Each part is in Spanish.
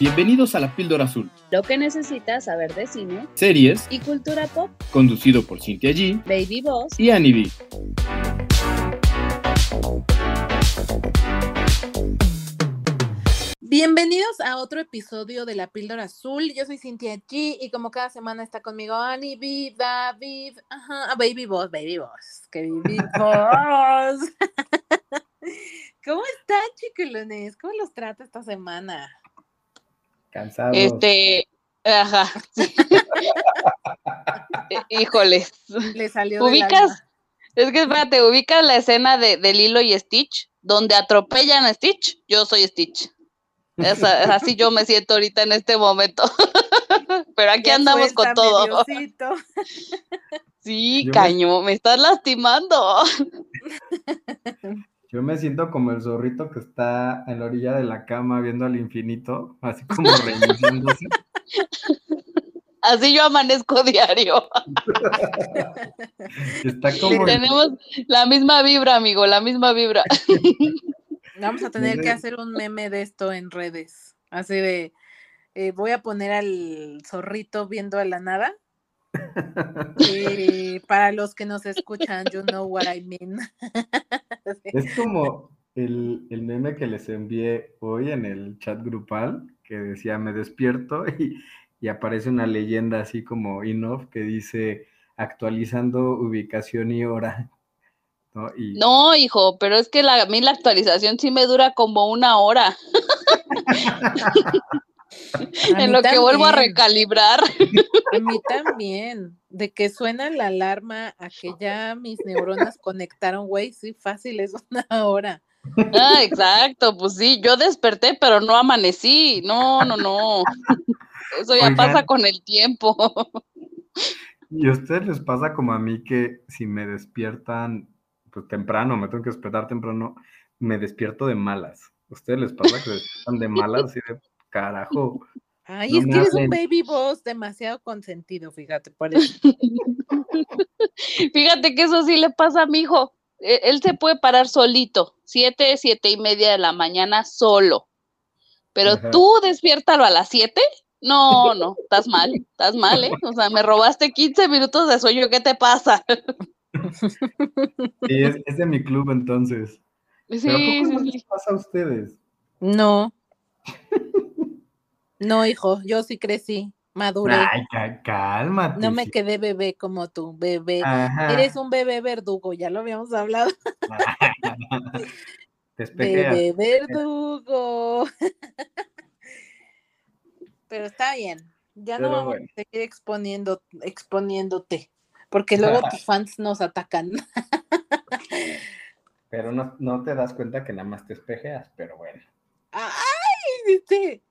Bienvenidos a La Píldora Azul, Lo que necesitas saber de cine series y cultura pop. conducido por Cintia G Baby Boss. y Annie B. Bienvenidos a otro episodio de La Píldora Azul. Yo soy Cintia G y como cada semana está conmigo Annie, B, David, ajá, a Baby Boss, Baby Boss, que Baby Boss. ¿Cómo están, chiquilones? ¿Cómo los trata esta semana? Cansados. Este, ajá. Híjoles. Le salió ¿Ubicas? Es que espérate, ubicas la escena de, de Lilo y Stitch, donde atropellan a Stitch. Yo soy Stitch. Así yo me siento ahorita en este momento. Pero aquí Ya andamos con todo. Diosito. Sí, Yo me- caño, me estás lastimando. Yo me siento como el zorrito que está en la orilla de la cama viendo al infinito, así como reiniciándose. Así yo amanezco diario. Está como Tenemos la misma vibra, amigo, la misma vibra. Vamos a tener que hacer un meme de esto en redes. Así de, eh, voy a poner al zorrito viendo a la nada. Eh, para los que nos escuchan, you know what I mean. es como el, el meme que les envié hoy en el chat grupal, que decía me despierto y, y aparece una leyenda así como in-off que dice actualizando ubicación y hora. ¿no? Y No, hijo, pero es que la, a mí la actualización sí me dura como una hora, en lo que vuelvo a recalibrar. A mí también. De que suena la alarma a que ya mis neuronas conectaron, güey, sí, fácil, es una hora. Ah, exacto, pues sí, yo desperté, pero no amanecí. No, no, no. Eso ya Oigan. pasa con el tiempo. ¿Y a ustedes les pasa como a mí que si me despiertan pues temprano, me tengo que despertar temprano, me despierto de malas? ¿A ustedes les pasa que se despiertan de malas así de carajo? Ay, No es que eres un baby boss demasiado consentido, fíjate, por eso. Fíjate que eso sí le pasa a mi hijo. E- Él se puede parar solito, siete, siete y media de la mañana solo. Pero Ajá. tú despiértalo a las siete. No, no, estás mal, estás mal, ¿eh? O sea, me robaste 15 minutos de sueño, ¿qué te pasa? Sí, es, es de mi club entonces. Sí, ¿Pero poco sí, no sí. les pasa a ustedes? No. No, hijo, yo sí crecí, maduré. Ay, cá- cálmate. No me quedé bebé como tú, bebé. Ajá. Eres un bebé verdugo, ya lo habíamos hablado. Bebé verdugo. Pero está bien. Ya no vamos bueno. a seguir exponiendo, exponiéndote, porque luego tus fans nos atacan. Pero no, no te das cuenta que nada más te espejeas, pero bueno. ¡Ay!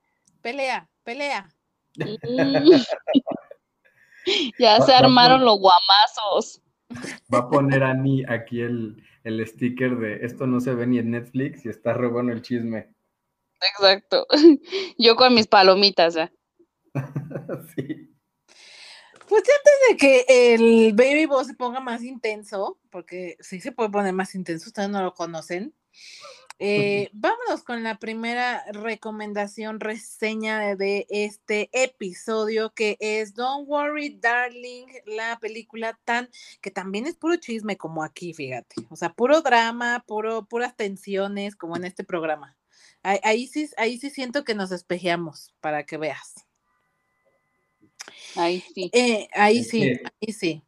Pelea, pelea. Ya Va- se armaron los guamazos. Va a poner Ani aquí el, el sticker de esto no se ve ni en Netflix y está re bueno el chisme. Exacto. Yo con mis palomitas ya. sí. Pues antes de que el Baby Boss se ponga más intenso, porque sí se puede poner más intenso, ustedes no lo conocen. Eh, vámonos con la primera recomendación, reseña de, de este episodio, que es Don't Worry, Darling, la película tan, que también es puro chisme como aquí, fíjate. O sea, puro drama, puro, puras tensiones, como en este programa. Ahí, ahí sí, ahí sí siento que nos espejeamos, para que veas. Ahí sí. Eh, ahí sí, ahí sí.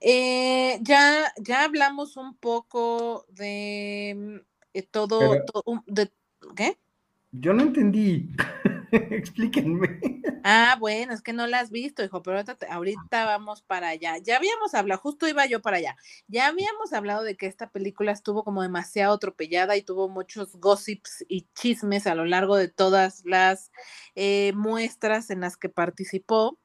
Eh, ya, ya hablamos un poco de todo, Pero- to- um, de, ¿qué? Yo no entendí. Explíquenme. Ah, bueno, es que no la has visto, hijo, pero ahorita, te- ahorita vamos para allá. Ya habíamos hablado, justo iba yo para allá. Ya habíamos hablado de que esta película estuvo como demasiado atropellada y tuvo muchos gossips y chismes a lo largo de todas las eh, muestras en las que participó.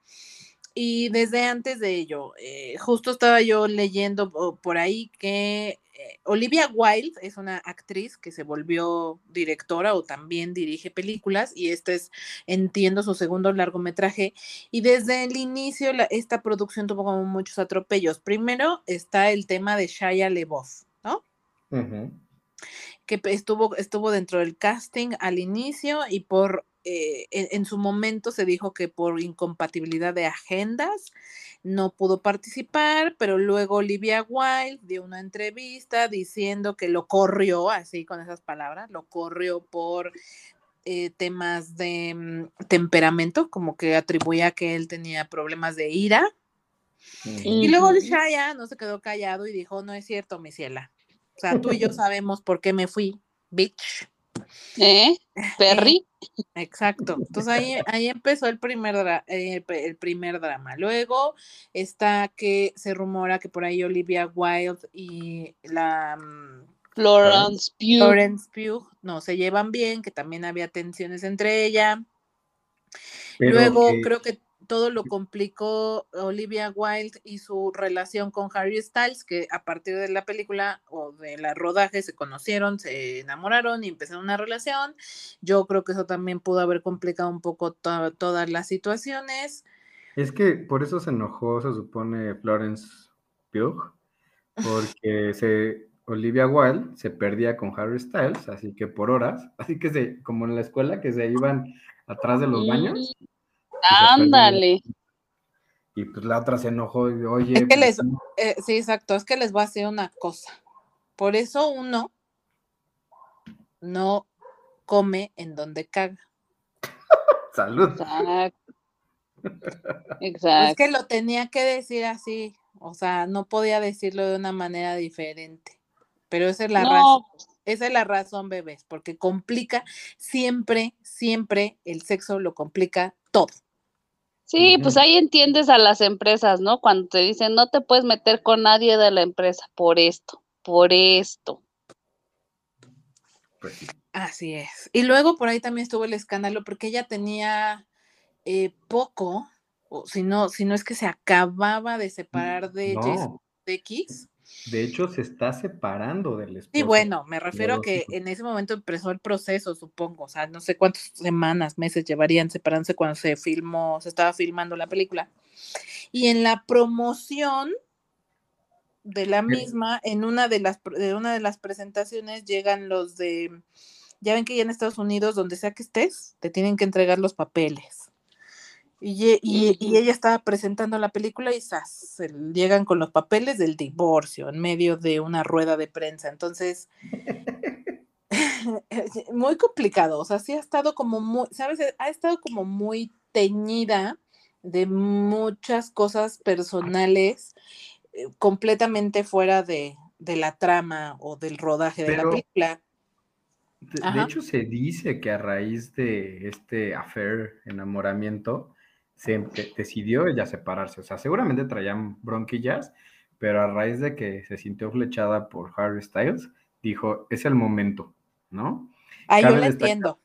Y desde antes de ello, eh, justo estaba yo leyendo por ahí que eh, Olivia Wilde es una actriz que se volvió directora o también dirige películas y este es, entiendo, su segundo largometraje. Y desde el inicio la- esta producción tuvo como muchos atropellos. Primero está el tema de Shia LeBoff, ¿no? Que estuvo, estuvo dentro del casting al inicio y por eh, en, en su momento se dijo que por incompatibilidad de agendas no pudo participar, pero luego Olivia Wilde dio una entrevista diciendo que lo corrió, así con esas palabras, lo corrió por eh, temas de mm, temperamento, como que atribuía que él tenía problemas de ira. Y luego. Shaya no se quedó callado y dijo, no es cierto, mi ciela. O sea, tú y yo sabemos por qué me fui, bitch. ¿Eh? Perry. Exacto. Entonces ahí, ahí empezó el primer, dra- eh, el primer drama. Luego está que se rumora que por ahí Olivia Wilde y la mm, Florence Pugh. Florence Pugh no se llevan bien, que también había tensiones entre ella. Pero Luego que- creo que todo lo complicó Olivia Wilde y su relación con Harry Styles, que a partir de la película o de la rodaje se conocieron, se enamoraron y empezaron una relación. Yo creo que eso también pudo haber complicado un poco to- todas las situaciones. Es que por eso se enojó, se supone, Florence Pugh, porque se, Olivia Wilde se perdía con Harry Styles, así que por horas, así que se, como en la escuela, que se iban atrás de los baños, Mm. Ándale. y pues la otra se enojó, y, oye, Es que pues, les- sí, Eh, sí, exacto, es que les voy a decir una cosa. Por eso uno no come en donde caga. salud. Exacto. Es que lo tenía que decir así, o sea, no podía decirlo de una manera diferente. Pero esa es la razón, esa es la razón, bebés, porque complica siempre, siempre el sexo lo complica todo. Sí, pues ahí entiendes a las empresas, ¿no? Cuando te dicen no te puedes meter con nadie de la empresa por esto, por esto. Pues sí. Así es. Y luego por ahí también estuvo el escándalo porque ella tenía eh, poco, o si no, si no es que se acababa de separar de Jason No, X. de hecho se está separando del esposo. Sí, bueno, me refiero a que en ese momento empezó el proceso, supongo, o sea, no sé cuántas semanas, meses llevarían separándose cuando se filmó, se estaba filmando la película. Y en la promoción de la misma, en una de las de una de las presentaciones llegan los de, ya ven que ya en Estados Unidos, donde sea que estés, te tienen que entregar los papeles. Y, y- y ella estaba presentando la película y ¡zas! llegan con los papeles del divorcio en medio de una rueda de prensa. Entonces, muy complicado. O sea, sí ha estado como muy, ¿sabes? Ha estado como muy teñida de muchas cosas personales eh, completamente fuera de, de la trama o del rodaje de la película. De, de hecho, se dice que a raíz de este affair, enamoramiento, se decidió ella separarse. O sea, seguramente traían bronquillas, pero a raíz de que se sintió flechada por Harry Styles, dijo, es el momento, ¿no? Ah, yo destacar- entiendo.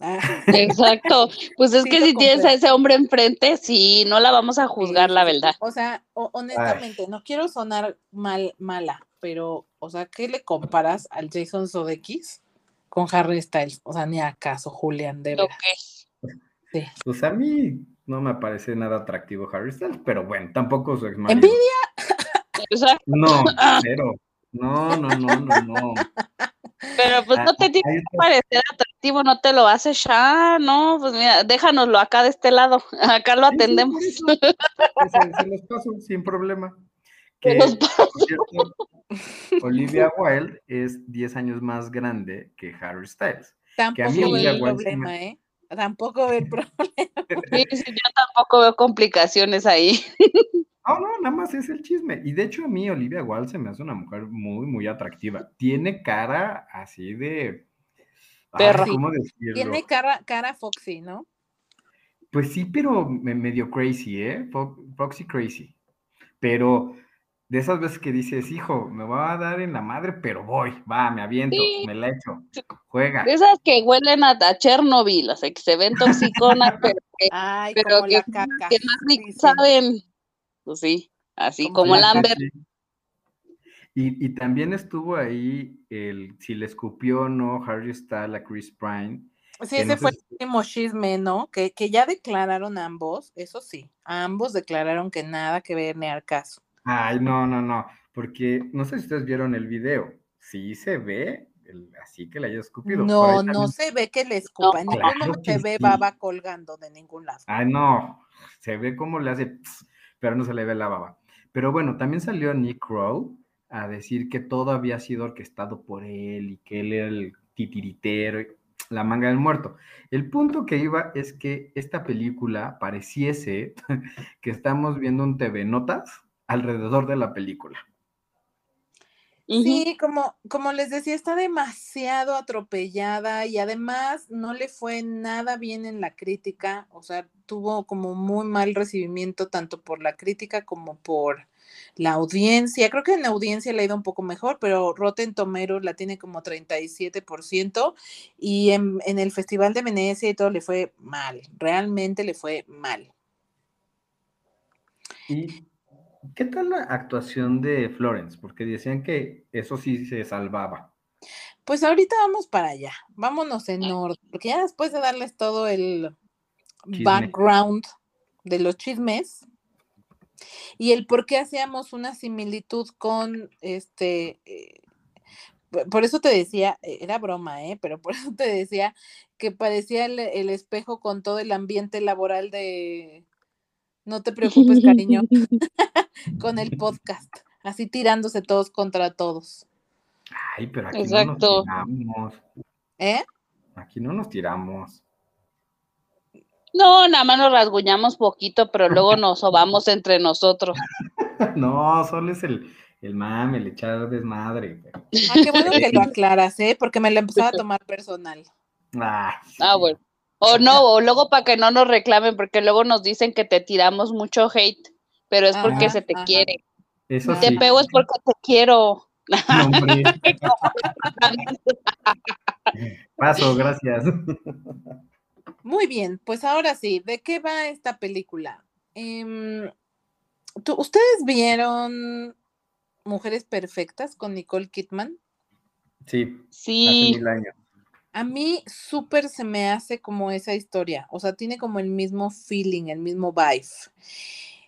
Ah, Exacto. Pues es Sí, que lo si tienes a ese hombre enfrente, sí, no la vamos a juzgar, sí, la verdad. O sea, ho- honestamente, no quiero sonar mal, mala, pero, o sea, ¿qué le comparas al Jason Sudeikis con Harry Styles? O sea, ni acaso, Julián, de Lo verdad. que Sí. Pues a mí no me parece nada atractivo Harry Styles, pero bueno, tampoco su ex marido. ¡Envidia! No, cero. No, no, no, no, no. Pero pues no Ah, te tiene que parecer atractivo, no te lo haces ya, no, pues mira, déjanoslo acá de este lado, acá lo Sí, sí, por atendemos. Se, se los paso sin problema. Se Que, los por cierto, Olivia Wilde es 10 años más grande que Harry Styles. Que a mí Tampoco Olivia Wilde me- problema, ¿eh? Tampoco veo el problema. Sí, sí, yo tampoco veo complicaciones ahí. No, no, nada más es el chisme. Y de hecho a mí Olivia Wilde se me hace una mujer muy, muy atractiva. Tiene cara así de... ay, Perra. ¿Cómo decirlo? Tiene cara, cara Foxy, ¿no? Pues sí, pero me- medio crazy, ¿eh? Fo- Foxy crazy. Pero de esas veces que dices, hijo, me va a dar en la madre, pero voy, va, me aviento, Sí. me la echo, juega. De esas que huelen a, a Chernobyl, o sea, que se ven toxiconas, pero que, Ay, pero como que, la caca. que más Sí, sí. saben. Pues sí, así Como como la Lambert. Y, y también estuvo ahí el si le escupió o no Harry Styles a Chris Pine. Sí, ese no fue sé el último chisme, ¿no? Que, que ya declararon ambos, eso sí, ambos declararon que nada que ver ni al caso. Ay, no, no, no, porque no sé si ustedes vieron el video. Sí se ve el- así que le haya escupido. No, no se ve que le escupa. claro que se ve sí. baba colgando de ningún lado. Ay, no, se ve cómo le hace, pero no se le ve la baba. Pero bueno, también salió Nick Crow a decir que todo había sido orquestado por él y que él era el titiritero, y la manga del muerto. El punto que iba es que esta película pareciese que estamos viendo un TV Notas alrededor de la película. Sí, como, como les decía, está demasiado atropellada y además no le fue nada bien en la crítica, o sea, tuvo como muy mal recibimiento tanto por la crítica como por la audiencia. Creo que en la audiencia le ha ido un poco mejor, pero Rotten Tomatoes la tiene como 37% y en, en el Festival de Venecia y todo le fue mal, realmente le fue mal. ¿Y qué tal la actuación de Florence? Porque decían que eso sí se salvaba. Pues ahorita vamos para allá, vámonos en orden, porque ya después de darles todo el Chisme. background de los chismes y el por qué hacíamos una similitud con este, eh, por- eso te decía, eh, era broma, ¿eh? pero por eso te decía que parecía el, el espejo con todo el ambiente laboral de, no te preocupes, cariño, con el podcast, así tirándose todos contra todos, Ay, pero aquí Exacto. no nos tiramos. ¿eh? Aquí no nos tiramos. No, nada más nos rasguñamos poquito, pero luego nos sobamos entre nosotros. No, solo es el, el mame, el echar desmadre. pero- Ah, qué bueno que lo aclaras, ¿eh? Porque me lo empezaba a tomar personal. Ay, Ah, sí. bueno. O no, o luego para que no nos reclamen, porque luego nos dicen que te tiramos mucho hate, pero es porque Ajá, se te ajá. quiere. Eso Te sí. pego es porque te quiero. No. Paso, gracias. Muy bien, pues ahora sí, ¿de qué va esta película? Em, ¿tú- ¿Ustedes vieron Mujeres Perfectas con Nicole Kidman? Sí, hace Sí, mil años. A mí súper se me hace como esa historia, o sea, tiene como el mismo feeling, el mismo vibe.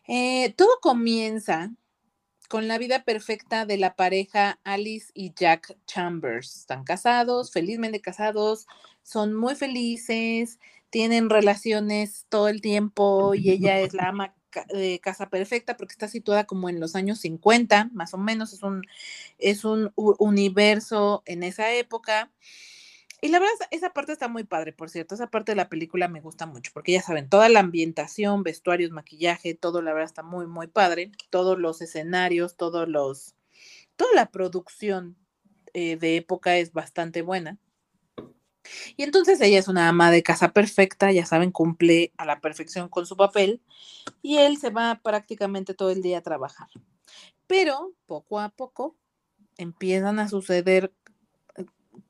Eh, todo comienza con la vida perfecta de la pareja Alice y Jack Chambers. Están casados, felizmente casados, son muy felices, tienen relaciones todo el tiempo y ella es la ama de casa perfecta porque está situada como en los años 50, más o menos, es un, es un universo en esa época. Y la verdad, esa- parte está muy padre, por cierto. Esa parte de la película me gusta mucho, porque ya saben, toda la ambientación, vestuarios, maquillaje, todo, la verdad, está muy, muy padre. Todos los escenarios, todos los. Toda la producción eh, de época es bastante buena. Y entonces ella es una ama de casa perfecta, ya saben, cumple a la perfección con su papel. Y él se va prácticamente todo el día a trabajar. Pero poco a poco empiezan a suceder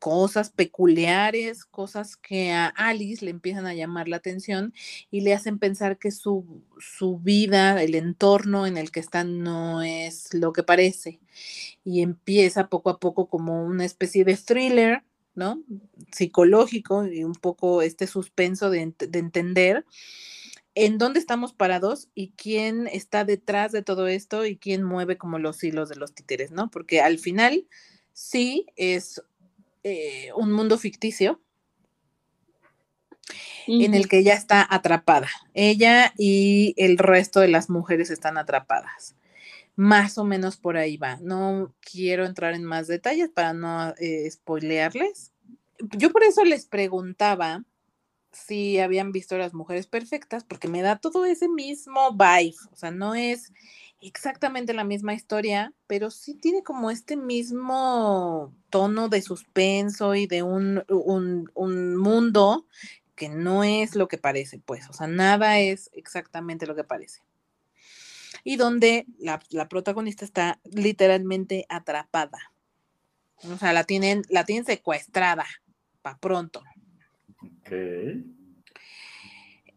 cosas peculiares, cosas que a Alice le empiezan a llamar la atención y le hacen pensar que su, su vida, el entorno en el que está no es lo que parece. Y empieza poco a poco como una especie de thriller, ¿no? Psicológico y un poco este suspenso de, de entender en dónde estamos parados y quién está detrás de todo esto y quién mueve como los hilos de los títeres, ¿no? Porque al final sí es eh, un mundo ficticio en el que ella está atrapada. Ella y el resto de las mujeres están atrapadas. Más o menos por ahí va. No quiero entrar en más detalles para no eh, spoilearles. Yo por eso les preguntaba si habían visto las mujeres perfectas, porque me da todo ese mismo vibe. O sea, no es exactamente la misma historia, pero sí tiene como este mismo tono de suspenso y de un, un, un mundo que no es lo que parece, pues, o sea, nada es exactamente lo que parece. Y donde la, la protagonista está literalmente atrapada. O sea, la tienen, la tienen secuestrada para pronto. Ok.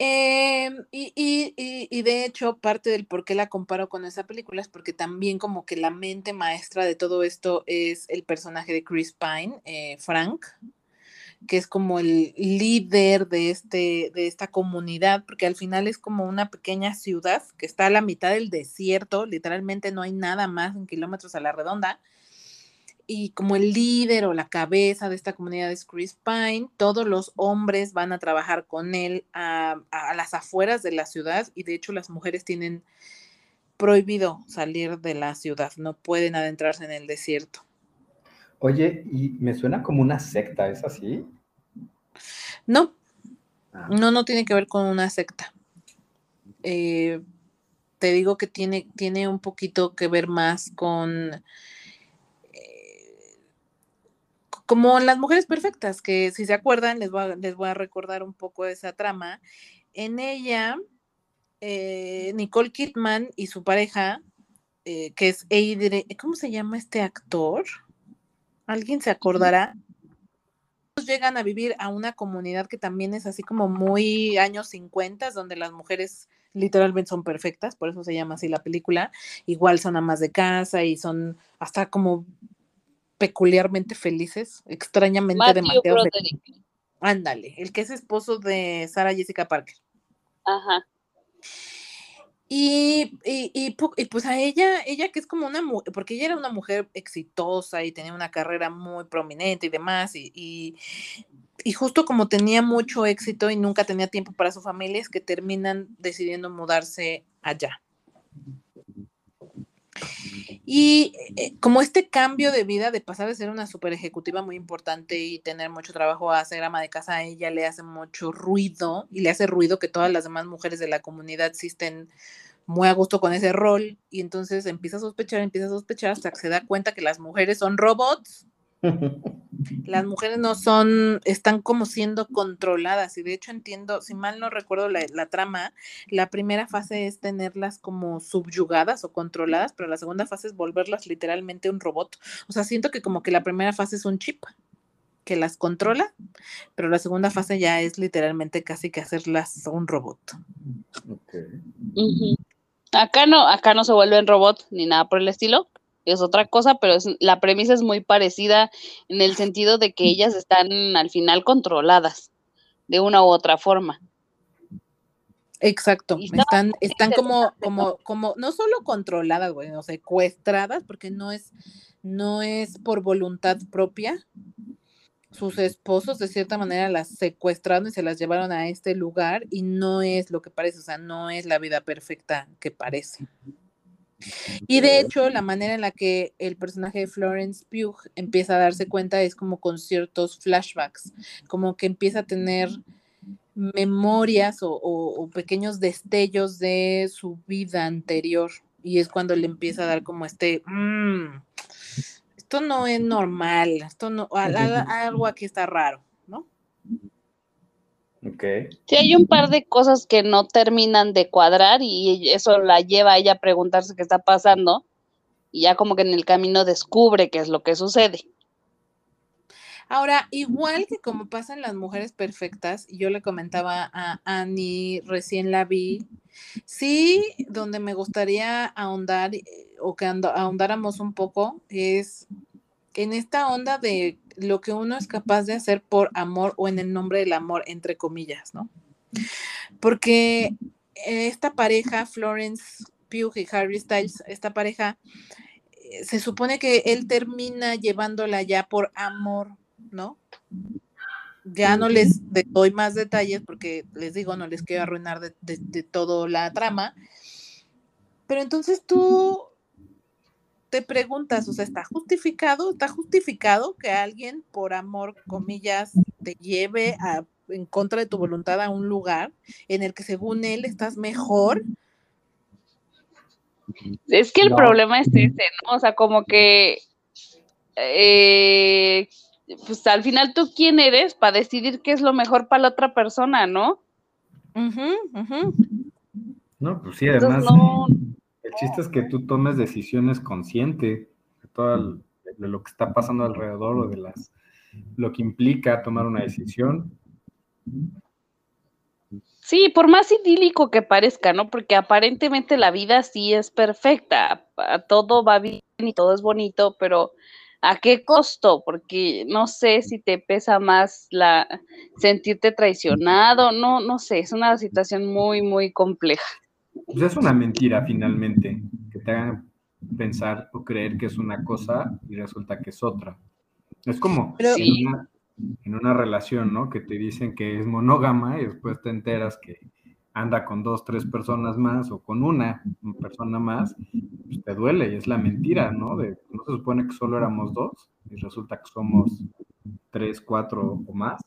Eh, y, y, y, y de hecho, parte del por qué la comparo con esa película es porque también como que la mente maestra de todo esto es el personaje de Chris Pine, eh, Frank, que es como el líder de, este, de esta comunidad, porque al final es como una pequeña ciudad que está a la mitad del desierto, literalmente no hay nada más en kilómetros a la redonda. Y como el líder o la cabeza de esta comunidad es Chris Pine, todos los hombres van a trabajar con él a, a las afueras de la ciudad y de hecho las mujeres tienen prohibido salir de la ciudad, no pueden adentrarse en el desierto. Oye, y me suena como una secta, ¿es así? No, Ah, no, no tiene que ver con una secta. Eh, te digo que tiene, tiene un poquito que ver más con como las mujeres perfectas, que si se acuerdan, les voy a, les voy a recordar un poco esa trama. En ella, eh, Nicole Kidman y su pareja, eh, que es Adrian, ¿cómo se llama este actor? ¿Alguien se acordará? llegan a vivir a una comunidad que también es así como muy años 50, donde las mujeres literalmente son perfectas, por eso se llama así la película. Igual son amas de casa y son hasta como peculiarmente felices, extrañamente Matthew felices. Broderick. Ándale, el que es esposo de Sarah Jessica Parker. Ajá. Y, y, y, y pues a ella, ella que es como una mujer, porque ella era una mujer exitosa y tenía una carrera muy prominente y demás, y, y, y justo como tenía mucho éxito y nunca tenía tiempo para su familia, es que terminan decidiendo mudarse allá. Y eh, como este cambio de vida, de pasar de ser una super ejecutiva muy importante y tener mucho trabajo a ser ama de casa, a ella le hace mucho ruido y le hace ruido que todas las demás mujeres de la comunidad existen muy a gusto con ese rol y entonces empieza a sospechar, empieza a sospechar hasta que se da cuenta que las mujeres son robots, las mujeres no son, están como siendo controladas y de hecho entiendo, si mal no recuerdo la, la trama, la primera fase es tenerlas como subyugadas o controladas, pero la segunda fase es volverlas literalmente un robot. O sea, siento que como que la primera fase es un chip que las controla, pero la segunda fase ya es literalmente casi que hacerlas un robot. Ok. Ujú. Acá no, acá no se vuelven robot ni nada por el estilo. Es otra cosa, pero es, la premisa es muy parecida en el sentido de que ellas están al final controladas de una u otra forma. Exacto, están, están como, como, como, no solo controladas, güey, secuestradas, porque no es, no es por voluntad propia. Sus esposos de cierta manera las secuestraron y se las llevaron a este lugar y no es lo que parece, o sea, no es la vida perfecta que parece. Y de hecho, la manera en la que el personaje de Florence Pugh empieza a darse cuenta es como con ciertos flashbacks, como que empieza a tener memorias o, o- o pequeños destellos de su vida anterior. Y es cuando le empieza a dar como este, "Mm, esto no es normal, esto no, al- al- algo aquí está raro, ¿no? Ok. Sí, hay un par de cosas que no terminan de cuadrar y eso la lleva a ella a preguntarse qué está pasando y ya como que en el camino descubre qué es lo que sucede. Ahora, igual que como pasa en las mujeres perfectas, y yo le comentaba a Annie, recién la vi, sí, donde me gustaría ahondar eh, o que ahondáramos un poco es en esta onda de lo que uno es capaz de hacer por amor o en el nombre del amor, entre comillas, ¿no? Porque esta pareja, Florence Pugh y Harry Styles, esta pareja, eh, se supone que él termina llevándola ya por amor, ¿no? Ya no les doy más detalles porque les digo, no les quiero arruinar de, de, de todo la trama. Pero entonces tú te preguntas, o sea, ¿está justificado? ¿Está justificado que alguien por amor, comillas, te lleve a, en contra de tu voluntad a un lugar en el que según él estás mejor? Es que el No. problema es ese, ¿no? O sea, como que, eh, pues al final tú quién eres para decidir qué es lo mejor para la otra persona, ¿no? No, pues sí, Entonces, además, no, el chiste es que tú tomes decisiones consciente de todo lo que está pasando alrededor o de las lo que implica tomar una decisión. Sí, por más idílico que parezca, ¿no? Porque aparentemente la vida sí es perfecta, todo va bien y todo es bonito, pero ¿a qué costo? Porque no sé si te pesa más la sentirte traicionado, no, no sé, es una situación muy, muy compleja. Pues es una mentira finalmente que te hagan pensar o creer que es una cosa y resulta que es otra. Es como Pero- en, una, en una relación, ¿no? Que te dicen que es monógama y después te enteras que anda con dos, tres personas más o con una persona más, pues te duele y es la mentira, ¿no? De, no se supone que solo éramos dos y resulta que somos tres, cuatro o más.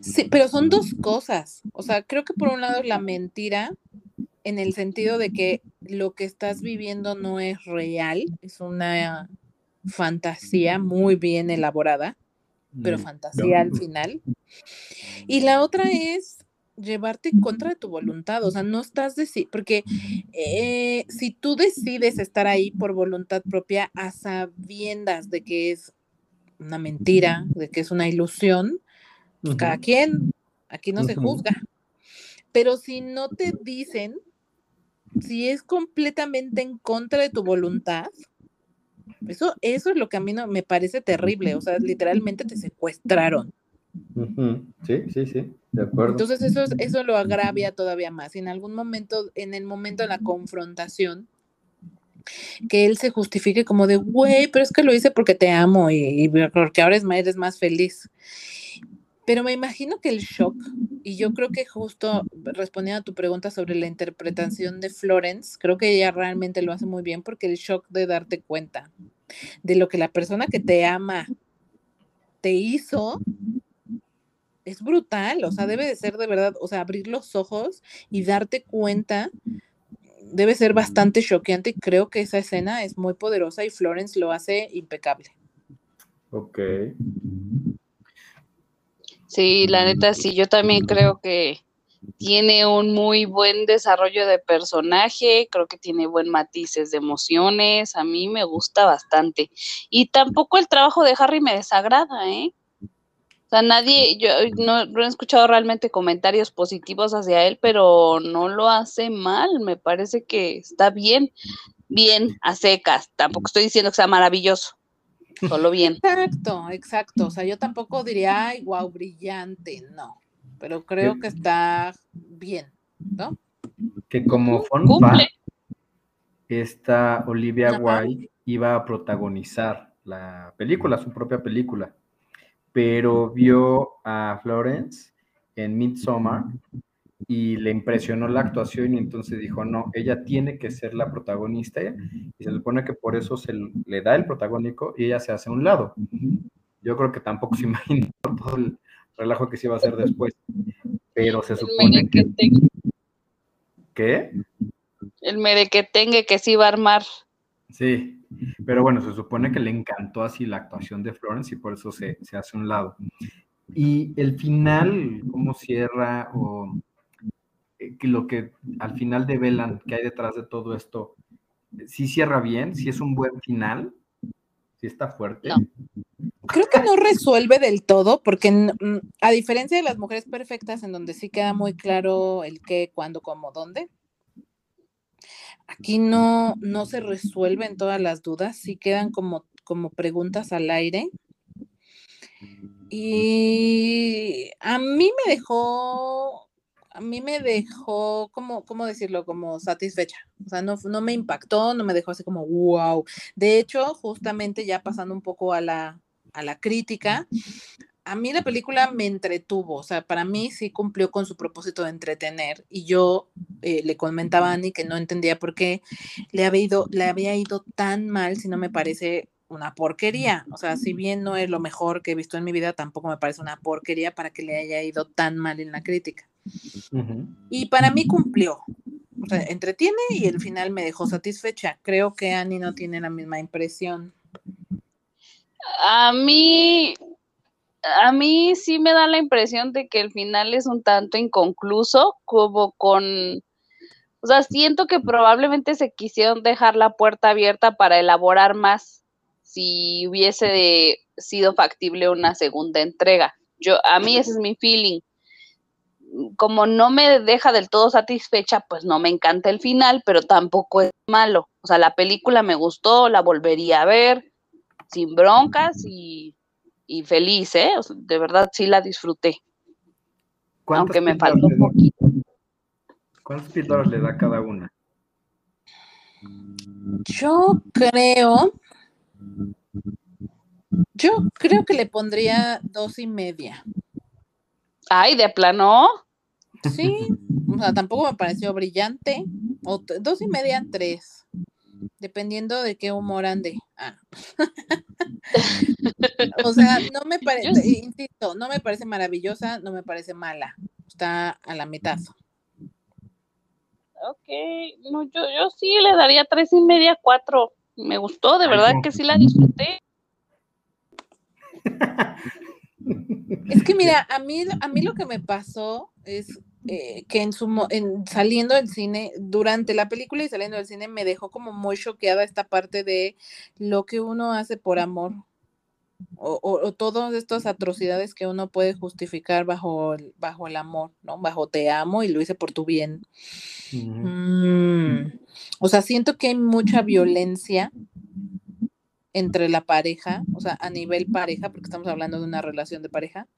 Sí, pero son dos cosas. O sea, creo que por un lado la mentira, en el sentido de que lo que estás viviendo no es real, es una fantasía muy bien elaborada, pero Mm, fantasía al final. Y la otra es llevarte en contra de tu voluntad, o sea, no estás deci- porque eh, si tú decides estar ahí por voluntad propia a sabiendas de que es una mentira, de que es una ilusión, cada quien, aquí no se juzga. Pero si no te dicen, si es completamente en contra de tu voluntad, eso, eso es lo que a mí no me parece terrible. O sea, literalmente te secuestraron. Sí, sí, sí, de acuerdo. Entonces eso, es- eso lo agravia todavía más. En algún momento, en el momento de la confrontación, que él se justifique como de, güey, pero es que lo hice porque te amo y, y porque ahora es, eres más feliz. Pero me imagino que el shock, y yo creo que justo respondiendo a tu pregunta sobre la interpretación de Florence, creo que ella realmente lo hace muy bien porque el shock de darte cuenta de lo que la persona que te ama te hizo es brutal, o sea, debe de ser de verdad, o sea, abrir los ojos y darte cuenta debe ser bastante choqueante y creo que esa escena es muy poderosa y Florence lo hace impecable. Ok. Sí, la neta, sí, yo también creo que tiene un muy buen desarrollo de personaje, creo que tiene buen matices de emociones, a mí me gusta bastante. Y tampoco el trabajo de Harry me desagrada, ¿eh? O sea, nadie, yo no, no he escuchado realmente comentarios positivos hacia él, pero no lo hace mal, me parece que está bien, bien, a secas. Tampoco estoy diciendo que sea maravilloso, solo bien. Exacto, exacto. O sea, yo tampoco diría, ay, wow, brillante, no. Pero creo que está bien, ¿no? Que como fun Cumple. fact, esta Olivia Ajá. Wilde iba a protagonizar la película, su propia película, pero vio a Florence en Midsommar y le impresionó la actuación y entonces dijo, no, ella tiene que ser la protagonista y se supone que por eso se le da el protagónico y ella se hace a un lado. Yo creo que tampoco se imaginó todo el relajo que se iba a hacer después, pero se supone que... ¿Qué? el merequetengue que sí va a armar. Sí, pero bueno, se supone que le encantó así la actuación de Florence y por eso se, se hace a un lado. Y el final, cómo cierra, o lo que al final develan que hay detrás de todo esto, sí cierra bien, sí es un buen final, sí está fuerte. Creo que no resuelve del todo, porque a diferencia de las mujeres perfectas, en donde sí queda muy claro el qué, cuándo, cómo, dónde, aquí no, no se resuelven todas las dudas, sí quedan como, como preguntas al aire. Y a mí me dejó, a mí me dejó, como, ¿cómo decirlo? Como satisfecha. O sea, no, no me impactó, no me dejó así como, wow. De hecho, justamente ya pasando un poco a la, a la crítica, a mí la película me entretuvo, o sea, para mí sí cumplió con su propósito de entretener y yo eh, le comentaba a Annie que no entendía por qué le había, ido, le había ido tan mal si no me parece una porquería, o sea, si bien no es lo mejor que he visto en mi vida, tampoco me parece una porquería para que le haya ido tan mal en la crítica. Y para mí cumplió, o sea, entretiene y el final me dejó satisfecha. Creo que Annie no tiene la misma impresión. A mí, a mí sí me da la impresión de que el final es un tanto inconcluso, como con, o sea, siento que probablemente se quisieron dejar la puerta abierta para elaborar más si hubiese de- sido factible una segunda entrega. Yo, a mí ese es mi feeling. Como no me deja del todo satisfecha, pues no me encanta el final, pero tampoco es malo. O sea, la película me gustó, la volvería a ver sin broncas y, y feliz, ¿eh? O sea, de verdad sí la disfruté, ¿Cuántas aunque me faltó un poquito. ¿Cuántas píldoras le da cada una? Yo creo, yo creo que le pondría dos y media. Ay, de plano. Sí, o sea, tampoco me pareció brillante. O dos y media, tres. Dependiendo de qué humor ande. Ah. o sea, no me parece, sí. insisto, no me parece maravillosa, no me parece mala. Está a la mitad. Ok, no, yo, yo sí le daría tres y media, cuatro. Me gustó, de verdad que sí la disfruté. Es que mira, a mí, a mí lo que me pasó es eh, que en su en, saliendo del cine, durante la película y saliendo del cine, me dejó como muy choqueada esta parte de lo que uno hace por amor. O, o, o todas estas atrocidades que uno puede justificar bajo el, bajo el amor, ¿no? Bajo te amo y lo hice por tu bien. Mm, O sea, siento que hay mucha violencia entre la pareja, o sea, a nivel pareja, porque estamos hablando de una relación de pareja.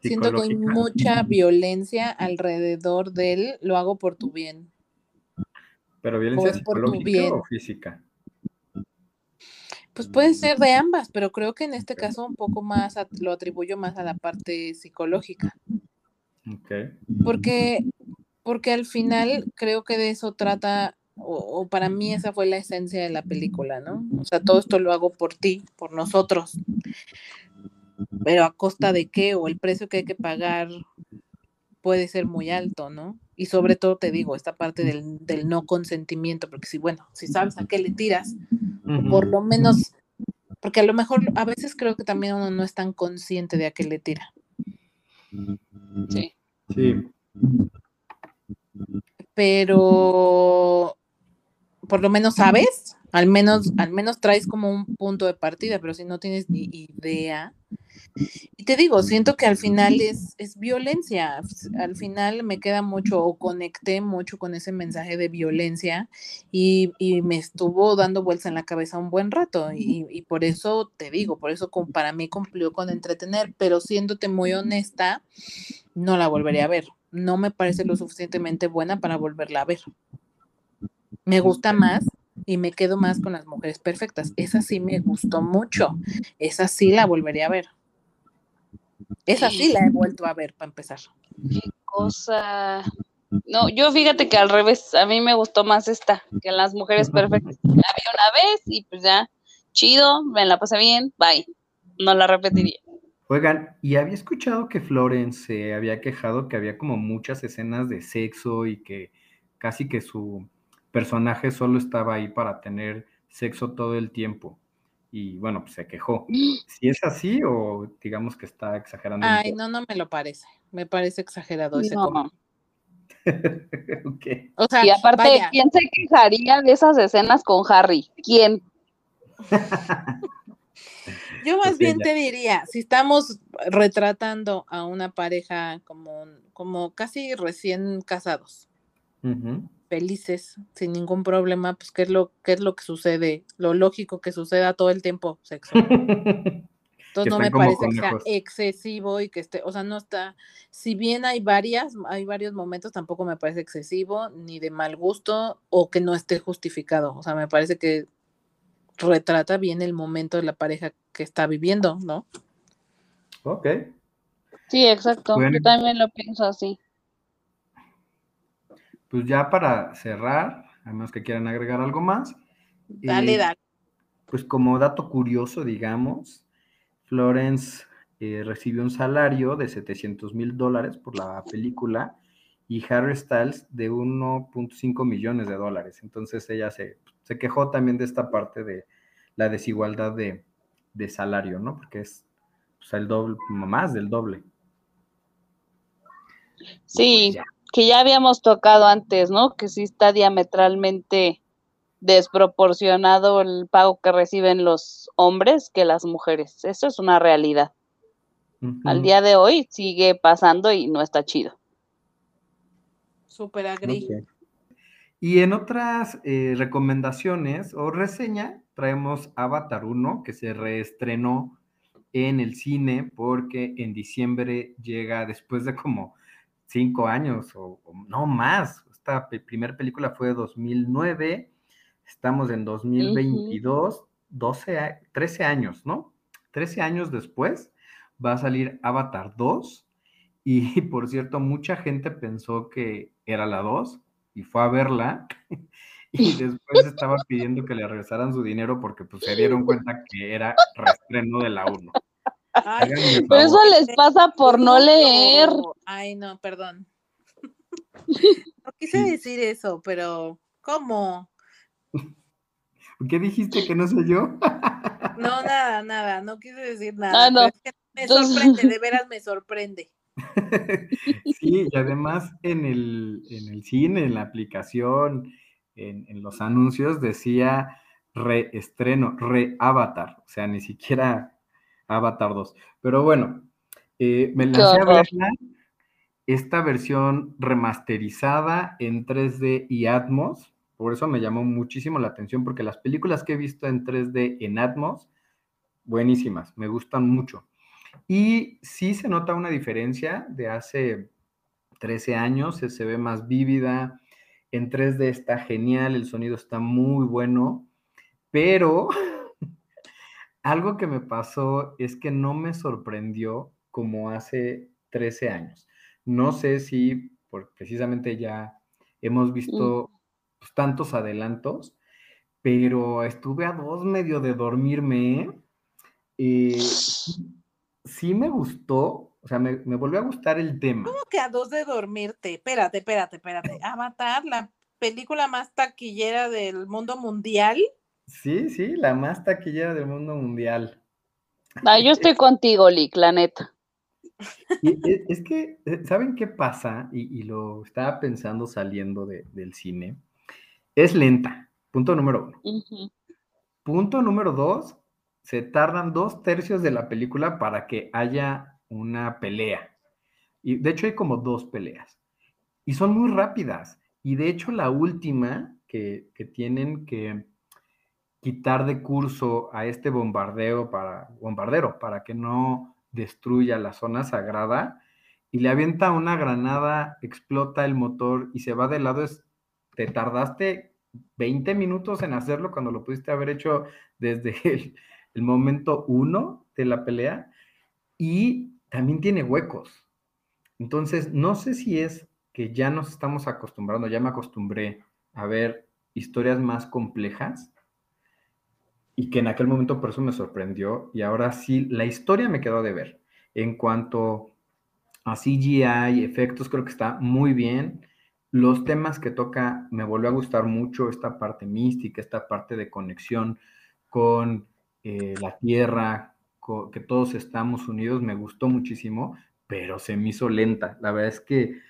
Siento que hay mucha violencia alrededor del lo hago por tu bien. ¿Pero violencia por- por tu psicológica bien. o física? Pues puede ser de ambas, pero creo que en este caso un poco más a- lo atribuyo más a la parte psicológica. Ok. Porque, porque al final creo que de eso trata, o, o para mí esa fue la esencia de la película, ¿no? O sea, todo esto lo hago por ti, por nosotros. Pero a costa de qué, o el precio que hay que pagar puede ser muy alto, ¿no? Y sobre todo te digo, esta parte del, del no consentimiento, porque si, bueno, si sabes a qué le tiras, por lo menos, porque a lo mejor a veces creo que también uno no es tan consciente de a qué le tira. Sí. Sí. pero por lo menos sabes, al menos, al menos traes como un punto de partida, pero si no tienes ni idea. Y te digo, siento que al final es, es violencia, al final me queda mucho o conecté mucho con ese mensaje de violencia y, y me estuvo dando vueltas en la cabeza un buen rato y, y por eso te digo, por eso para mí cumplió con entretener, pero siéndote muy honesta, no la volvería a ver. No me parece lo suficientemente buena para volverla a ver. Me gusta más y me quedo más con las mujeres perfectas. Esa sí me gustó mucho. Esa sí la volvería a ver. Esa sí la he vuelto a ver para empezar. Cosa. No, yo fíjate que al revés, a mí me gustó más esta que las mujeres perfectas. La vi una vez y pues ya, chido, me la pasé bien, bye. No la repetiría. Oigan, y había escuchado que Florence se había quejado que había como muchas escenas de sexo y que casi que su personaje solo estaba ahí para tener sexo todo el tiempo. Y bueno, pues se quejó. ¿Si es así o digamos que está exagerando? Ay, no, no me lo parece. Me parece exagerado ese. O sea, Y aparte, vaya, ¿quién se quejaría de esas escenas con Harry? ¿Quién? yo más Pues bien ella. te diría, si estamos retratando a una pareja como, como casi recién casados. Felices, sin ningún problema, pues qué es lo, qué es lo que sucede, lo lógico que suceda todo el tiempo, sexo. Entonces no me parece que sea excesivo y que esté, o sea, no está, si bien hay varias, hay varios momentos, tampoco me parece excesivo, ni de mal gusto, o que no esté justificado. O sea, me parece que retrata bien el momento de la pareja que está viviendo, ¿no? Ok. Sí, exacto. Bueno. Yo también lo pienso así. Pues ya para cerrar, a menos que quieran agregar algo más. Dale, eh, dale. Pues como dato curioso, digamos, Florence eh, recibió un salario de 700 mil dólares por la película y Harry Styles de 1.5 millones de dólares. Entonces ella se, se quejó también de esta parte de la desigualdad de, de salario, ¿no? Porque es pues, el doble, más del doble. Sí, Pues. Que ya habíamos tocado antes, ¿no? Que sí está diametralmente desproporcionado el pago que reciben los hombres que las mujeres. Eso es una realidad. Al día de hoy sigue pasando y no está chido. Súper agri. Y en otras eh, recomendaciones o reseña, traemos Avatar 1, que se reestrenó en el cine porque en diciembre llega después de como cinco años o, o no más. Esta primera película fue de 2009, estamos en 2022, 12, a- 13 años, ¿no? 13 años después va a salir Avatar 2 y por cierto, mucha gente pensó que era la 2 y fue a verla y después estaba pidiendo que le regresaran su dinero porque pues se dieron cuenta que era reestreno de la 1. Ay, Pero eso les pasa por no leer. Ay, no, perdón. No quise Sí. decir eso, pero ¿cómo? ¿Qué dijiste que no soy yo? No, nada, nada, no quise decir nada. Ah, no. es que me Entonces- sorprende, de veras me sorprende. Sí, y además en el, en el cine, en la aplicación, en, en los anuncios decía reestreno, re-avatar, o sea, ni siquiera Avatar 2. Pero bueno, eh, me lancé a verla, esta versión remasterizada en 3D y Atmos, por eso me llamó muchísimo la atención, porque las películas que he visto en 3D en Atmos, buenísimas, me gustan mucho. Y sí se nota una diferencia de hace 13 años, se, se ve más vívida, en 3D está genial, el sonido está muy bueno, pero algo que me pasó es que no me sorprendió como hace 13 años. No sé si por, precisamente ya hemos visto pues, tantos adelantos, pero estuve a dos medio de dormirme. ¿eh? Eh, sí- sí me gustó, o sea, me, me volvió a gustar el tema. ¿Cómo que a dos de dormirte? Espérate, espérate, espérate. Avatar, la película más taquillera del mundo mundial. Sí, sí, la más taquillera del mundo mundial. Ah, yo estoy contigo, Lick, la neta. Y e- es que, eh, ¿saben qué pasa? Y, y lo estaba pensando saliendo de- del cine. Es lenta, punto número uno. Punto número dos, se tardan dos tercios de la película para que haya una pelea. Y de hecho hay como dos peleas. Y son muy rápidas. Y de hecho la última que, que tienen que quitar de curso a este bombardeo para, bombardero para que no destruya la zona sagrada y le avienta una granada, explota el motor y se va de lado. Es, te tardaste 20 minutos en hacerlo cuando lo pudiste haber hecho desde el, el momento uno de la pelea y también tiene huecos. Entonces, no sé si es que ya nos estamos acostumbrando, ya me acostumbré a ver historias más complejas y que en aquel momento por eso me sorprendió y ahora sí, la historia me quedó de ver. En cuanto a CGI, efectos, creo que está muy bien. Los temas que toca me volvió a gustar mucho, esta parte mística, esta parte de conexión con eh, la tierra, que todos estamos unidos, me gustó muchísimo, pero se me hizo lenta. La verdad es que,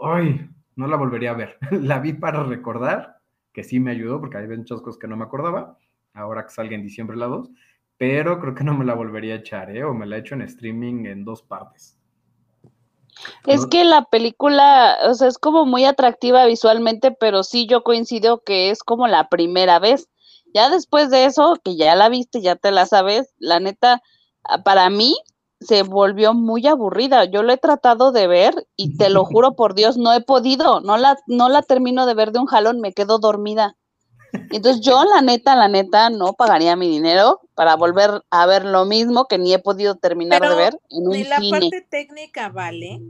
ay, no la volvería a ver. la vi para recordar, que sí me ayudó, porque hay muchas cosas que no me acordaba, ahora que salga en diciembre la 2, pero creo que no me la volvería a echar, ¿eh? O me la he hecho en streaming en dos partes. Es que la película, o sea, es como muy atractiva visualmente, pero sí yo coincido que es como la primera vez. Ya después de eso, que ya la viste, ya te la sabes, la neta, ah, para mí se volvió muy aburrida. Yo lo he tratado de ver y te lo juro por Dios, no he podido, no la, no la termino de ver de un jalón, me quedo dormida. Entonces yo, la neta, la neta, no pagaría mi dinero para volver a ver lo mismo que ni he podido terminar Pero de ver en un Ni la cine. parte técnica vale.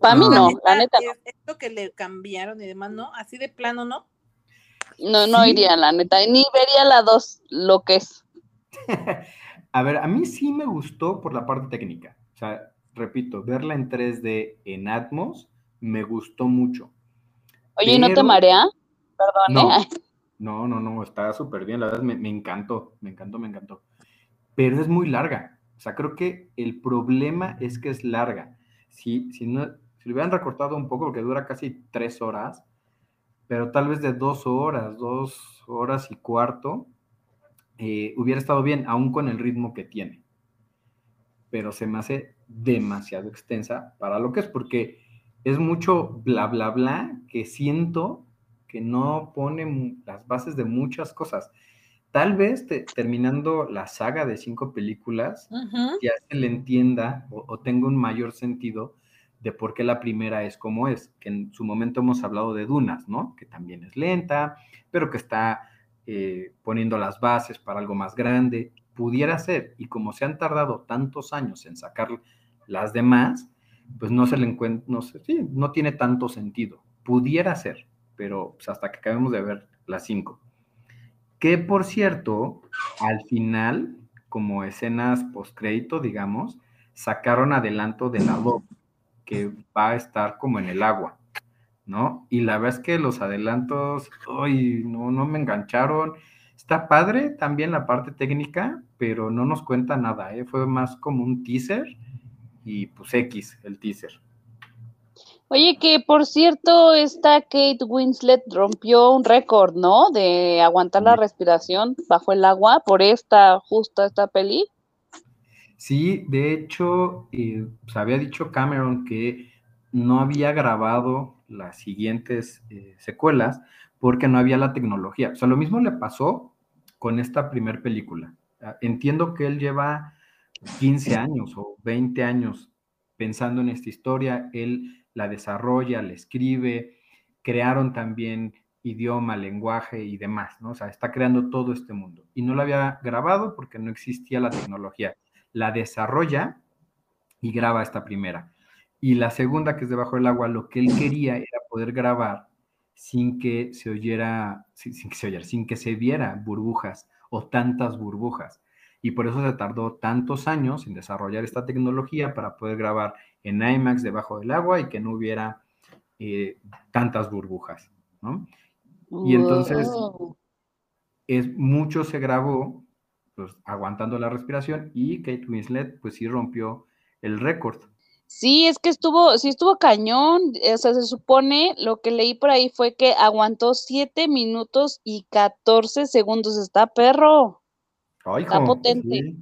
Para mí No. no, Neta, la neta no. Esto que le cambiaron y demás, ¿no? Así de plano, ¿no? No, no Sí. iría, la neta. Ni vería la dos, lo que es. A ver, a mí sí me gustó por la parte técnica. O sea, repito, verla en 3D en Atmos me gustó mucho. Oye, ¿y no te marea? Perdón, No, ¿eh? no, no, no, está súper bien, la verdad me, me encantó, me encantó, me encantó. Pero es muy larga. O sea, creo que el problema es que es larga. Si, si, no, si lo hubieran recortado un poco, porque dura casi tres horas, pero tal vez de dos horas, dos horas y cuarto, eh, hubiera estado bien, aún con el ritmo que tiene. Pero se me hace demasiado extensa para lo que es, porque es mucho bla, bla, bla, que siento que no pone las bases de muchas cosas. Tal vez te- terminando la saga de cinco películas, ya se le entienda o, o tenga un mayor sentido, de por qué la primera es como es, que en su momento hemos hablado de Dunas, ¿no? Que también es lenta, pero que está eh, poniendo las bases para algo más grande. Pudiera ser, y como se han tardado tantos años en sacar las demás, pues no se le encuentra, no sé, sí, no tiene tanto sentido. Pudiera ser, pero pues, hasta que acabemos de ver las cinco. Que por cierto, al final, como escenas post-crédito, digamos, sacaron adelanto de la 2, que va a estar como en el agua, ¿no? Y la verdad es que los adelantos, ay, no, no me engancharon. Está padre también la parte técnica, pero no nos cuenta nada, ¿eh? Fue más como un teaser y pues X, el teaser. Oye, que por cierto, esta Kate Winslet rompió un récord, ¿no? De aguantar la respiración bajo el agua por esta, justa esta peli. Sí, de hecho, eh, pues, había dicho Cameron que no había grabado las siguientes eh, secuelas porque no había la tecnología. O sea, lo mismo le pasó con esta primer película. Ah, entiendo que él lleva 15 años o 20 años pensando en esta historia, él la desarrolla, la escribe, crearon también idioma, lenguaje y demás, ¿no? O sea, está creando todo este mundo. Y no lo había grabado porque no existía la tecnología. La desarrolla y graba esta primera. Y la segunda, que es debajo del agua, lo que él quería era poder grabar sin que se oyera, sin, que se oyera, sin que se viera burbujas o tantas burbujas y por eso se tardó tantos años en desarrollar esta tecnología para poder grabar en IMAX debajo del agua y que no hubiera eh, tantas burbujas, ¿no? Y entonces es, mucho se grabó pues, aguantando la respiración y Kate Winslet pues sí rompió el récord. Sí, es que estuvo, sí estuvo cañón, o sea, se supone, lo que leí por ahí fue que aguantó 7 minutos y 14 segundos, está perro. Está potente.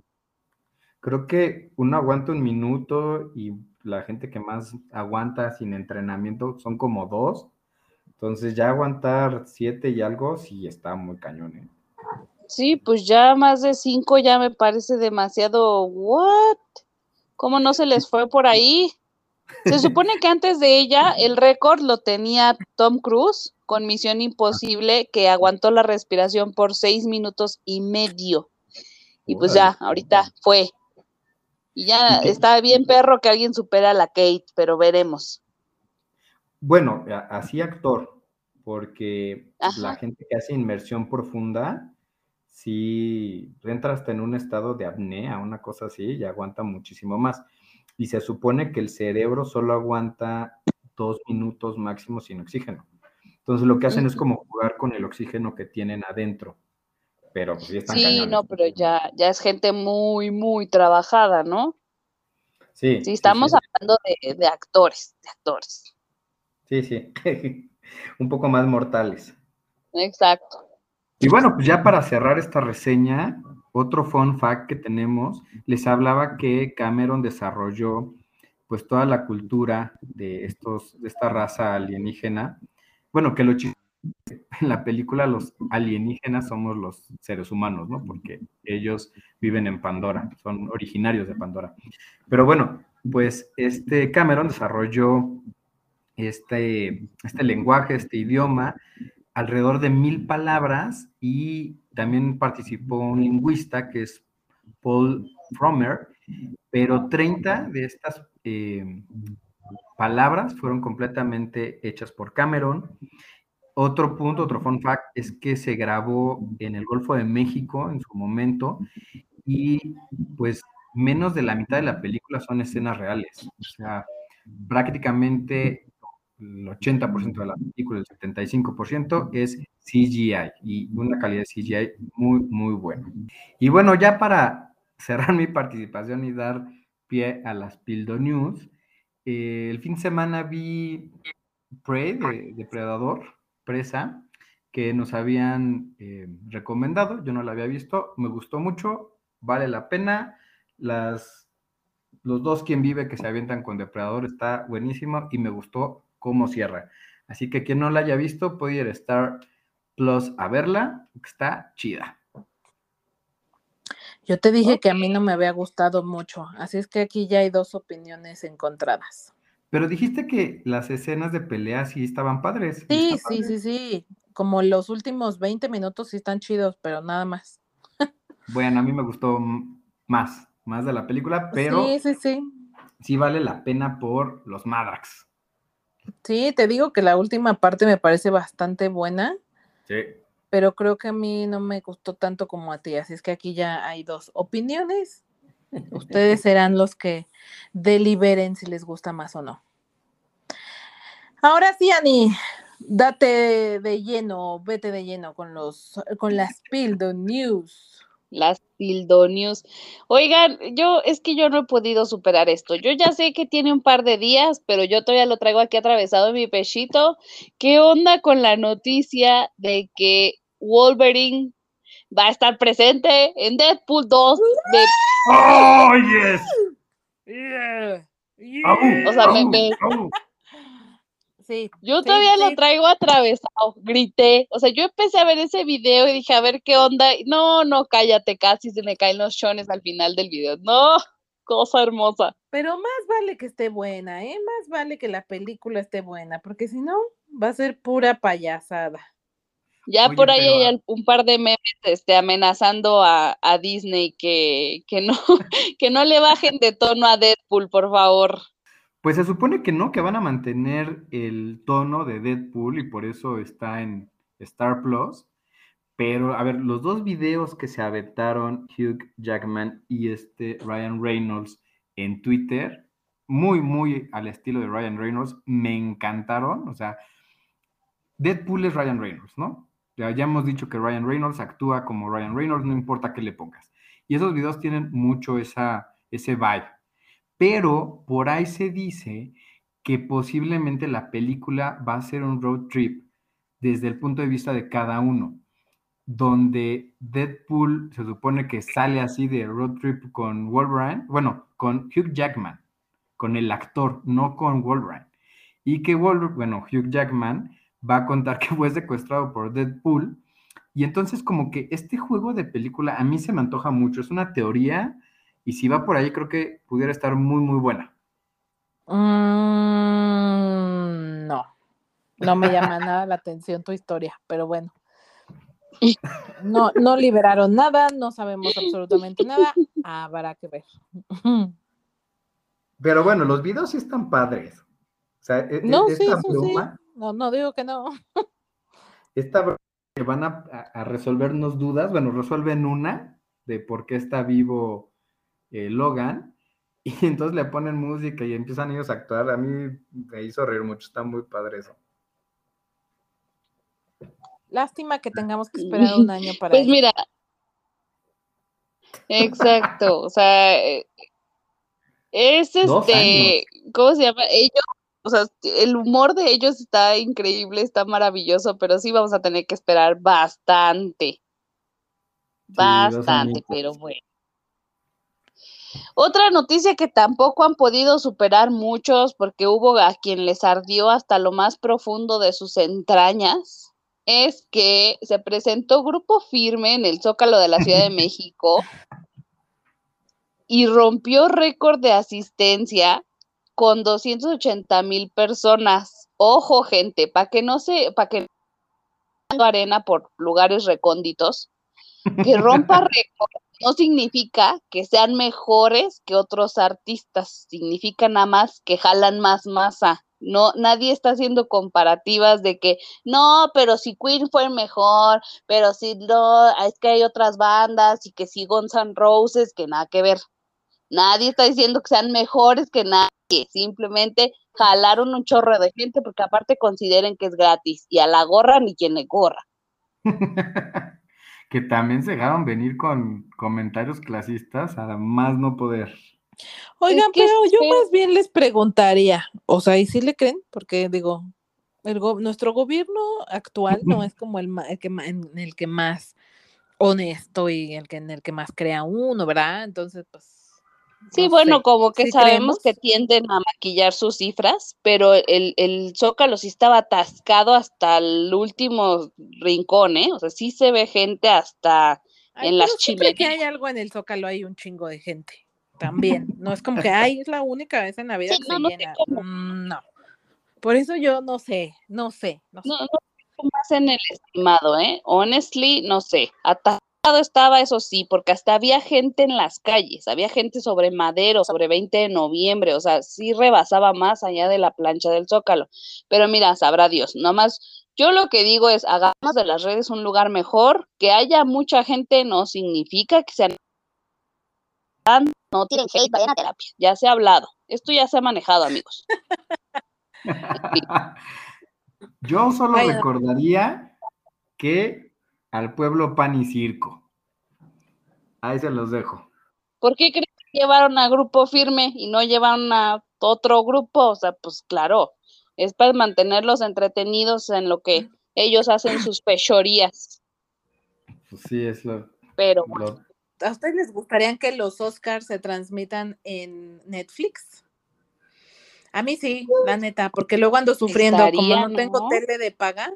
Creo que uno aguanta un minuto y la gente que más aguanta sin entrenamiento son como dos. Entonces ya aguantar siete y algo sí está muy cañón. ¿eh? Sí, pues ya más de cinco ya me parece demasiado. ¿What? ¿Cómo no se les fue por ahí? Se supone que antes de ella el récord lo tenía Tom Cruise con Misión Imposible, que aguantó la respiración por seis minutos y medio. Y pues ya, ahorita fue. Y ya está bien perro que alguien supera a la Kate, pero veremos. Bueno, así actor, porque la gente que hace inmersión profunda, si entra hasta en un estado de apnea, una cosa así, y aguanta muchísimo más. Y se supone que el cerebro solo aguanta dos minutos máximo sin oxígeno. Entonces lo que hacen es como jugar con el oxígeno que tienen adentro pero pues sí están Sí, no, pero ya, ya es gente muy, muy trabajada, ¿no? Sí. Sí, estamos hablando de, actores, de actores. Sí, sí, un poco más mortales. Exacto. Y bueno, pues ya para cerrar esta reseña, otro fun fact que tenemos, les hablaba que Cameron desarrolló pues toda la cultura de estos, de esta raza alienígena. Bueno, que lo en la película los alienígenas somos los seres humanos, ¿no? Porque ellos viven en Pandora, son originarios de Pandora. Pero bueno, pues este Cameron desarrolló este, este lenguaje, este idioma, alrededor de mil palabras y también participó un lingüista que es Paul Frommer, pero 30 de estas eh, palabras fueron completamente hechas por Cameron otro punto, otro fun fact, es que se grabó en el Golfo de México en su momento y pues menos de la mitad de la película son escenas reales. O sea, prácticamente el 80% de la película, el 75% es CGI y una calidad de CGI muy, muy buena. Y bueno, ya para cerrar mi participación y dar pie a las Pildo News, eh, el fin de semana vi Prey de Depredador presa que nos habían eh, recomendado, yo no la había visto, me gustó mucho, vale la pena, las, los dos quien vive que se avientan con Depredador está buenísimo y me gustó cómo cierra. Así que quien no la haya visto puede ir a Star Plus a verla, está chida. Yo te dije que a mí no me había gustado mucho, así es que aquí ya hay dos opiniones encontradas. Pero dijiste que las escenas de pelea sí estaban padres. Sí, ¿Está sí, padre? sí, sí. Como los últimos 20 minutos sí están chidos, pero nada más. Bueno, a mí me gustó más, más de la película, pero Sí, sí, sí. sí vale la pena por los Madrax. Sí, te digo que la última parte me parece bastante buena, Sí. pero creo que a mí no me gustó tanto como a ti, así es que aquí ya hay dos opiniones. Ustedes serán los que deliberen si les gusta más o no. Ahora sí, Ani, date de lleno, vete de lleno con los con las Pildo News. Las Pildonius. Oigan, yo es que yo no he podido superar esto. Yo ya sé que tiene un par de días, pero yo todavía lo traigo aquí atravesado en mi pechito. ¿Qué onda con la noticia de que Wolverine va a estar presente en Deadpool 2 de ¡Oh, yes! ¡Au, O sea, me- me-! Sí. Yo sí, todavía lo traigo atravesado, grité. O sea, yo empecé a ver ese video y dije, a ver qué onda. No, no, cállate, casi se me caen los chones al final del video. No, cosa hermosa. Pero más vale que esté buena, ¿eh? Más vale que la película esté buena, porque si no, va a ser pura payasada. Ya Oye, por ahí pero, hay un par de memes este, amenazando a, a Disney que, que, no, que no le bajen de tono a Deadpool, por favor. Pues se supone que no, que van a mantener el tono de Deadpool y por eso está en Star Plus. Pero, a ver, los dos videos que se aventaron Hugh Jackman y este Ryan Reynolds en Twitter, muy, muy al estilo de Ryan Reynolds, me encantaron. O sea, Deadpool es Ryan Reynolds, ¿no? Ya, hemos dicho que Ryan Reynolds actúa como Ryan Reynolds, no importa qué le pongas. Y esos videos tienen mucho esa, ese vibe. Pero por ahí se dice que posiblemente la película va a ser un road trip desde el punto de vista de cada uno, donde Deadpool se supone que sale así de road trip con Wolverine, bueno, con Hugh Jackman, con el actor, no con Wolverine. Y que Wolverine, bueno, Hugh Jackman va a contar que fue secuestrado por Deadpool. Y entonces como que este juego de película a mí se me antoja mucho, es una teoría y si va por ahí creo que pudiera estar muy, muy buena. Mm, no, no me llama nada la atención tu historia, pero bueno. No, no liberaron nada, no sabemos absolutamente nada, habrá que ver. Pero bueno, los videos sí están padres. O sea, e- e- No, sí, esta eso sí. No, no digo que no. esta broma que van a, a- resolvernos dudas, bueno, resuelven una de por qué está vivo eh, Logan, y entonces le ponen música y empiezan ellos a actuar. A mí me hizo reír mucho, está muy padre eso. Lástima que tengamos que esperar un año para Pues mira, exacto, o sea, eh, es este, ¿cómo se llama? Ellos, o sea, el humor de ellos está increíble, está maravilloso, pero sí vamos a tener que esperar bastante, bastante, pero bueno. Otra noticia que tampoco han podido superar muchos, porque hubo a quien les ardió hasta lo más profundo de sus entrañas, es que se presentó Grupo Firme en el Zócalo de la Ciudad de México y rompió récord de asistencia con 280 mil personas. Ojo, gente, para que no se, para que no arena por lugares recónditos, que rompa récord no significa que sean mejores que otros artistas, significa nada más que jalan más masa. No, nadie está haciendo comparativas de que no, pero si Queen fue mejor, pero si no, es que hay otras bandas y que si Guns N' Roses, que nada que ver. Nadie está diciendo que sean mejores que nadie, simplemente jalaron un chorro de gente porque aparte consideren que es gratis y a la gorra ni quien le gorra. que también se dejaron venir con comentarios clasistas a más no poder. Oigan, que pero yo más bien les preguntaría, o sea, ¿y si le creen? Porque digo, el go- nuestro gobierno actual no es como el, ma- el que en el que más honesto y el que en el que más crea uno, ¿verdad? Entonces, pues. Sí, no bueno, sé. como que ¿Sí sabemos creemos? que tienden a maquillar sus cifras, pero el, el Zócalo sí estaba atascado hasta el último rincón, ¿eh? O sea, sí se ve gente hasta Ay, en las siempre que hay chimeneas. algo en el Zócalo hay un chingo de gente. también. No es como que, ay, es la única vez en Navidad Sí, que no, se no llena. Mm, No. Por eso yo no sé, no sé, no sé. No, no más en el estimado, ¿eh? Honestly, no sé. Atascado estaba, eso sí, porque hasta había gente en las calles, había gente sobre Madero, sobre 20 de noviembre, o sea, sí rebasaba más allá de la plancha del Zócalo. Pero mira, sabrá Dios, nomás, yo lo que digo es, hagamos de las redes un lugar mejor, que haya mucha gente no significa que sean... No tiren hate, vayan a terapia, ya se ha hablado, esto ya se ha manejado, amigos. Yo solo recordaría que al pueblo pan y circo. Ahí se los dejo. ¿Por qué creen que llevaron a grupo firme y no llevaron a otro grupo? O sea, pues claro, es para mantenerlos entretenidos en lo que ellos hacen sus fechorías. Pues sí, es lo, Pero lo- ¿A ustedes les gustaría que los Oscars se transmitan en Netflix? A mí sí, la neta, porque luego ando sufriendo, como no tengo tele de paga,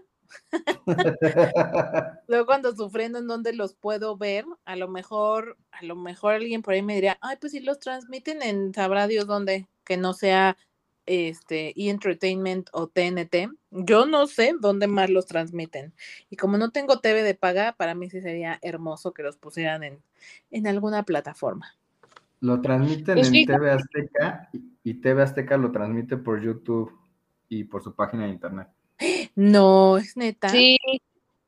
luego ando sufriendo en dónde los puedo ver. A lo mejor, a lo mejor alguien por ahí me diría, ay, pues si los transmiten en sabrá Dios dónde, que no sea este E Entertainment o TNT. Yo no sé dónde más los transmiten. Y como no tengo TV de paga, para mí sí sería hermoso que los pusieran en, en alguna plataforma. lo transmiten Pues en. TV Azteca y TV Azteca lo transmite por YouTube y por su página de internet. No, es neta. sí,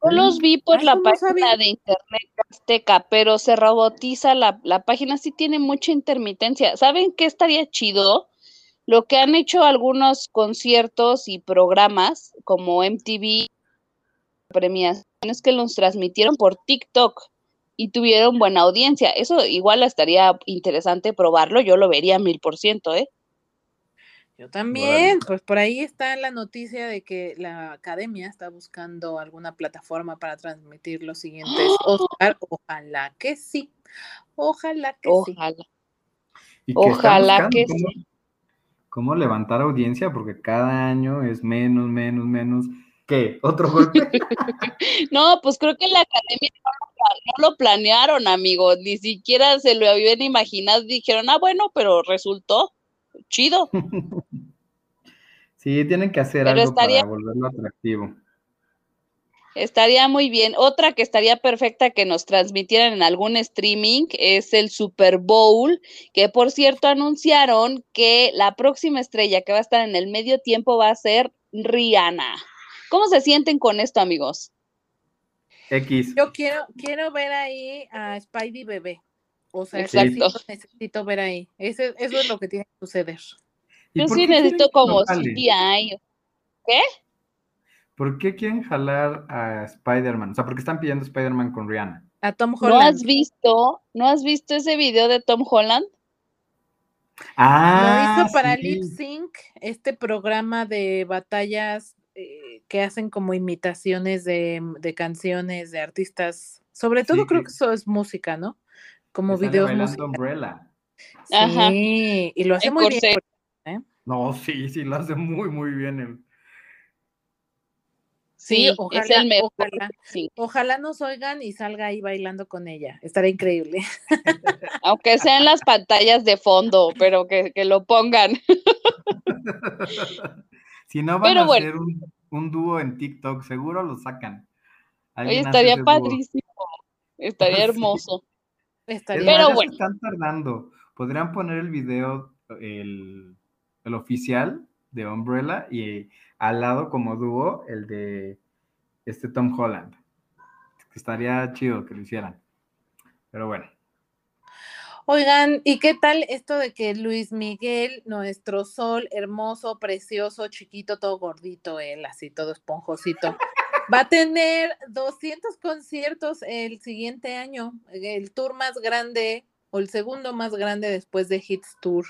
yo los vi por Ay, la no página sabía. de internet azteca, pero se robotiza la, la página, sí tiene mucha intermitencia. ¿Saben qué estaría chido? Lo que han hecho algunos conciertos y programas como MTV, premiaciones que los transmitieron por TikTok y tuvieron buena audiencia. Eso igual estaría interesante probarlo, yo lo vería mil por ciento, ¿eh? Yo también, pues por ahí está la noticia de que la academia está buscando alguna plataforma para transmitir los siguientes Oscar. Ojalá que sí. Ojalá que sí. Ojalá. Y están Ojalá que cómo, sí. cómo levantar audiencia, porque cada año es menos, menos, menos. ¿Qué? ¿Otro golpe? No, pues creo que la academia no lo, pla- no lo planearon, amigo, ni siquiera se lo habían imaginado, dijeron, ah, bueno, pero resultó chido. Sí, tienen que hacer Pero algo estaría- para volverlo atractivo. Estaría muy bien. Otra que estaría perfecta que nos transmitieran en algún streaming es el Super Bowl, que por cierto anunciaron que la próxima estrella que va a estar en el medio tiempo va a ser Rihanna. ¿Cómo se sienten con esto, amigos? X. Yo quiero, quiero ver ahí a Spidey bebé. O sea, Exacto. necesito ver ahí. Ese- eso es lo que tiene que suceder. ¿Y Yo sí qué necesito como? CGI. ¿Por qué quieren jalar a Spider-Man? O sea, ¿por qué están pidiendo Spider-Man con Rihanna? A Tom ¿No Holland. has visto, no has visto ese video de Tom Holland? Ah, Lo hizo para sí. Lip Sync, este programa de batallas eh, que hacen como imitaciones de, de canciones de artistas. Sobre todo Sí, creo que- que eso es música, ¿no? Como videos musicales. Umbrella. Ajá. Sí, y lo hace El muy bien. No, sí, sí, lo hace muy, muy bien. el- Sí, es ojalá, el mejor. ojalá. sí. Ojalá nos oigan y salga ahí bailando con ella. Estaría increíble. Aunque sea en las pantallas de fondo, pero que, que lo pongan. si no van Pero a bueno. hacer un, un dúo en TikTok, seguro lo sacan. Oye, estaría dúo. padrísimo. Estaría Sí. hermoso. Estaría Es Pero bueno. están tardando. Podrían poner el video, el, el oficial de Umbrella y al lado como dúo el de este Tom Holland. Estaría chido que lo hicieran. Pero bueno. Oigan, ¿y qué tal esto de que Luis Miguel, nuestro sol hermoso, precioso, chiquito, todo gordito, él así, todo esponjosito, va a tener 200 conciertos el siguiente año, el tour más grande o el segundo más grande después de Hits Tour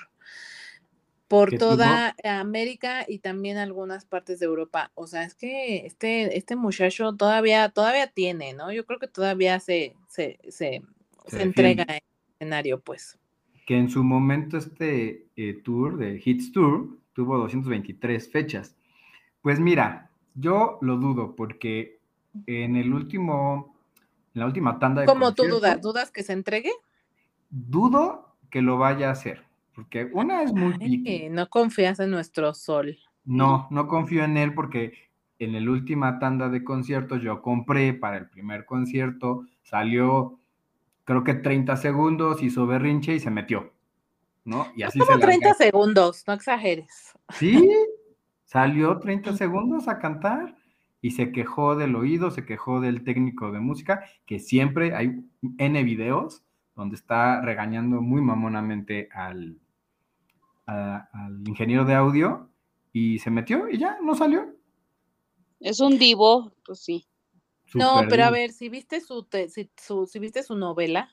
por ¿Qué toda América y también algunas partes de Europa. O sea, es que este, este muchacho todavía, todavía tiene, ¿no? Yo creo que todavía se, se, se, Se se entrega en el escenario, pues. que en su momento este eh, tour de Hits Tour tuvo 223 fechas. Pues mira, yo lo dudo porque en el último, en la última tanda de ¿Cómo tú dudas? ¿Dudas que se entregue? Dudo que lo vaya a hacer, porque una es muy Ay, no confías en nuestro sol. No, no confío en él porque en la última tanda de conciertos yo compré para el primer concierto, salió creo que 30 segundos, hizo berrinche y se metió, ¿no? Y así se Como la 30 segundos, no exageres. Sí, salió 30 segundos a cantar y se quejó del oído, se quejó del técnico de música, que siempre hay N videos donde está regañando muy mamonamente al, a- al ingeniero de audio y se metió y ya, no salió. Es un divo, pues sí. No, pero a ver, si viste su, te- si, su- si viste su novela,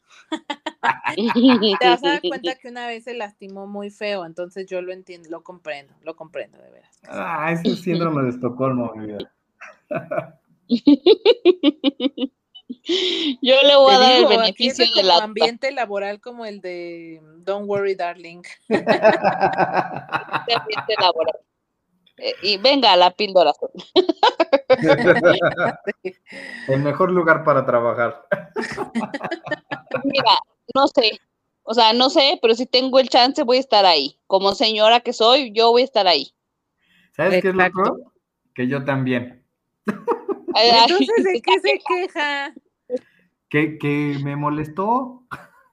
te vas a dar cuenta que una vez se lastimó muy feo, entonces yo lo entiendo, lo comprendo, lo comprendo de veras. Ah, ese es síndrome de Estocolmo, mi vida. Yo le voy a Te dar el digo, es beneficio de de como la ambiente laboral como el de Don't Worry Darling. Este ambiente laboral. Eh, y venga, la píldora. El mejor lugar para trabajar. Mira, no sé. O sea, no sé, pero si tengo el chance voy a estar ahí. Como señora que soy, yo voy a estar ahí. ¿Sabes qué es Exacto. loco? Que yo también. Entonces, ¿de qué se queja? Que, que me molestó.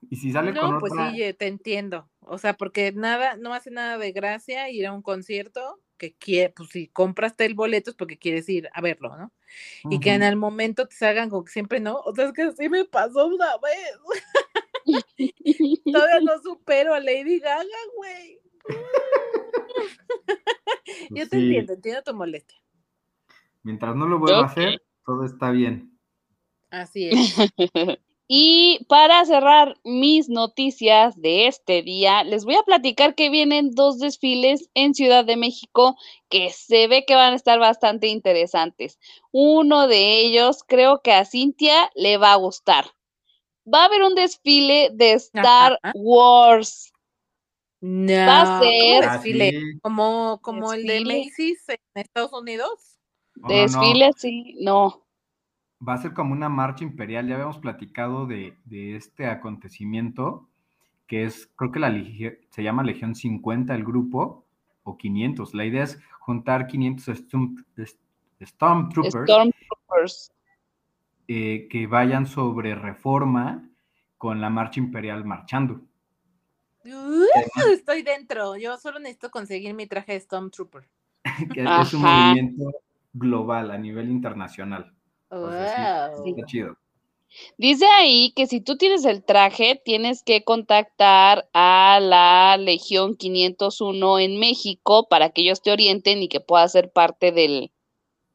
Y si sale con No, pues otra. sí, eh, te entiendo. O sea, porque nada, no hace nada de gracia ir a un concierto que quiere, pues si compraste el boleto es porque quieres ir a verlo, ¿no? Y que en el momento te salgan como que siempre no. O sea, es que así me pasó una vez. Todavía no supero a Lady Gaga, güey. Yo te Sí. entiendo, entiendo tu molestia. Mientras no lo vuelva a hacer, todo está bien. Así es. Y para cerrar mis noticias de este día, les voy a platicar que vienen dos desfiles en Ciudad de México que se ve que van a estar bastante interesantes. Uno de ellos creo que a Cintia le va a gustar. Va a haber un desfile de Star Ajá. Wars. No, Va a ¿cómo ser- desfile? Como, como el de. Macy's en Estados Unidos. No, no. Desfile, sí, no. Va a ser como una marcha imperial. Ya habíamos platicado de, de este acontecimiento, que es, creo que la se llama Legión 50 el grupo, o 500. La idea es juntar 500 Storm- est- Stormtroopers Stormtroopers. eh, que vayan sobre reforma con la marcha imperial marchando. Uh, estoy dentro. Yo solo necesito conseguir mi traje de Stormtrooper. que es un movimiento global a nivel internacional. Sí, chido. Dice ahí que si tú tienes el traje, tienes que contactar a la Legión 501 en México para que ellos te orienten y que puedas ser parte del,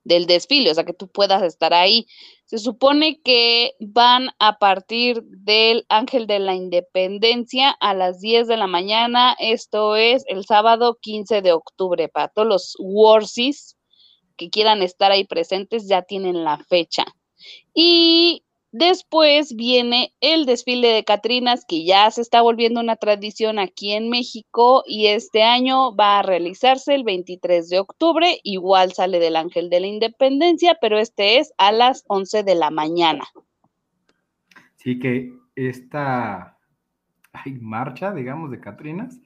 del desfile, o sea, que tú puedas estar ahí. Se supone que van a partir del Ángel de la Independencia a las 10 de la mañana. Esto es el sábado 15 de octubre. Para todos los Warsis que quieran estar ahí presentes, ya tienen la fecha. Y después viene el desfile de Catrinas, que ya se está volviendo una tradición aquí en México y este año va a realizarse el 23 de octubre. Igual sale del Ángel de la Independencia, pero este es a las 11 de la mañana. Sí que esta marcha, digamos, de Catrinas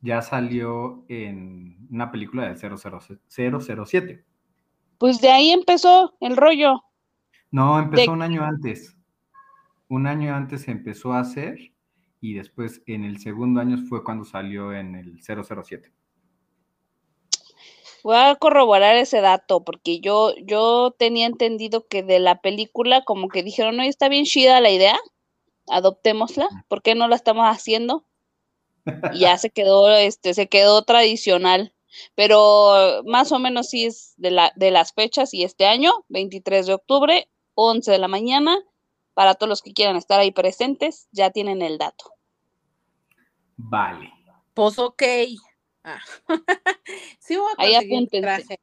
ya salió en una película del 00 007. Pues de ahí empezó el rollo. No, empezó De- un año antes. Un año antes se empezó a hacer y después en el segundo año fue cuando salió en el 007. Voy a corroborar ese dato porque yo, yo tenía entendido que de la película como que dijeron, no, está bien chida la idea, adoptémosla, ¿por qué no la estamos haciendo? Y ya se quedó, este, se quedó tradicional, pero más o menos sí es de, la, de las fechas y este año, 23 de octubre, 11 de la mañana, para todos los que quieran estar ahí presentes, ya tienen el dato. Vale. Pues ok. Ah. sí voy a conseguir traje.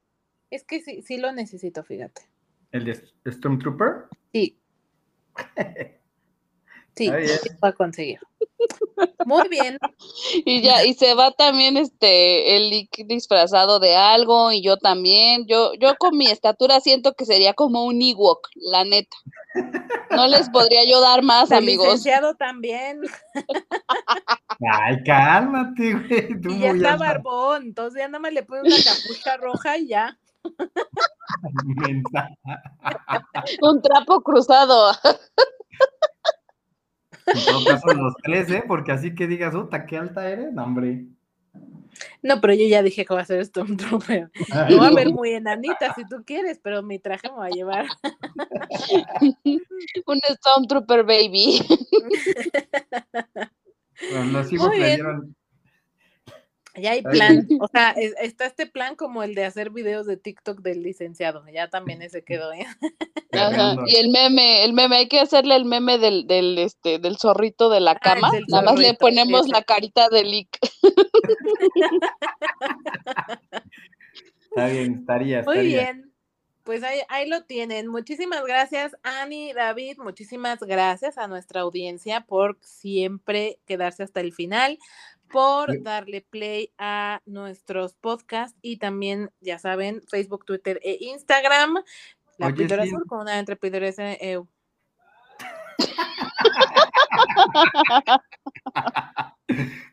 Es que sí, sí lo necesito, fíjate. ¿El de Stormtrooper? Sí. Sí, voy a conseguir. Muy bien. Y ya, y se va también este el disfrazado de algo, y yo también. Yo, yo con mi estatura siento que sería como un Ewok, la neta. No les podría yo dar más, El amigos. licenciado también. Ay, cálmate, güey. Tú Y ya está barbón. Entonces ya nada más le pone una capucha roja y ya. Un trapo cruzado. En todo caso, los tres, ¿eh? Porque así que digas, puta, qué alta eres, no, hombre. No, pero yo ya dije que va a ser Stormtrooper. Lo va a no. ver muy enanita si tú quieres, pero mi traje me va a llevar. Un Stormtrooper baby. Bueno, los hijos Muy bien. creyeron. Ya hay Ay. plan. O sea, es- está este plan como el de hacer videos de TikTok del licenciado. Ya también ese quedó, ¿eh? Ajá. Y el meme, el meme, hay que hacerle el meme del, del, este, del zorrito de la Ah, cama. Nada más le ponemos la carita de Lick. Está bien, estaría, Muy estaría. bien. Pues ahí, ahí lo tienen. Muchísimas gracias, Ani, David. Muchísimas gracias a nuestra audiencia por siempre quedarse hasta el final, por darle play a nuestros podcasts y también, ya saben, Facebook, Twitter e Instagram. La Oye, píldora sí. azul con una entre píldoras eh,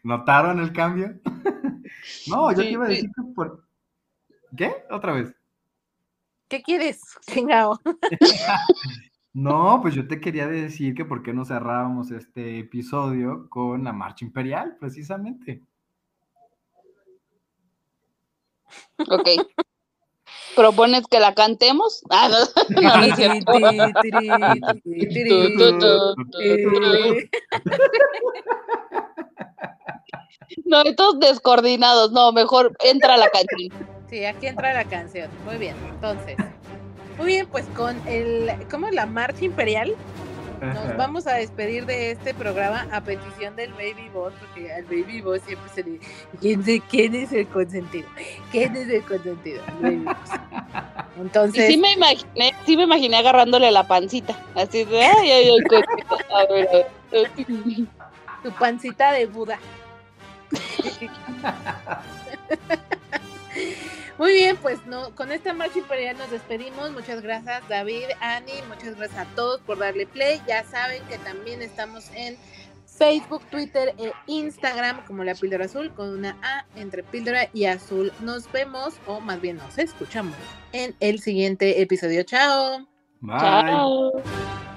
¿Notaron el cambio? no, yo te Sí, iba a decir que por. ¿Qué? Otra vez. ¿Qué quieres? Chingao. No, pues yo te quería decir que por qué no cerrábamos este episodio con la marcha imperial, precisamente. Ok. ¿Propones que la cantemos? Ah, no. No, no es cierto. Tiri, tiri, tiri, Tu, tu, tiri. No, todos descoordinados. No, mejor entra la canción. Sí, aquí entra la canción. Muy bien, entonces. Muy bien, pues con el, ¿cómo? La marcha imperial, nos vamos a despedir de este programa a petición del Baby Boss, porque al Baby Boss siempre se le ¿quién, quién es el consentido? ¿Quién es el consentido? El Baby Boss. Y Entonces, sí me imaginé, sí me imaginé agarrándole la pancita. Así de, ay, ay, ay, cosita. A ver, a ver. tu pancita de Buda. Muy bien, pues no, con esta marcha imperial nos despedimos. Muchas gracias, David, Ani, muchas gracias a todos por darle play. Ya saben que también estamos en Facebook, Twitter e Instagram como la píldora azul con una A entre píldora y azul. Nos vemos, o más bien nos escuchamos en el siguiente episodio. Chao. Bye. Chao.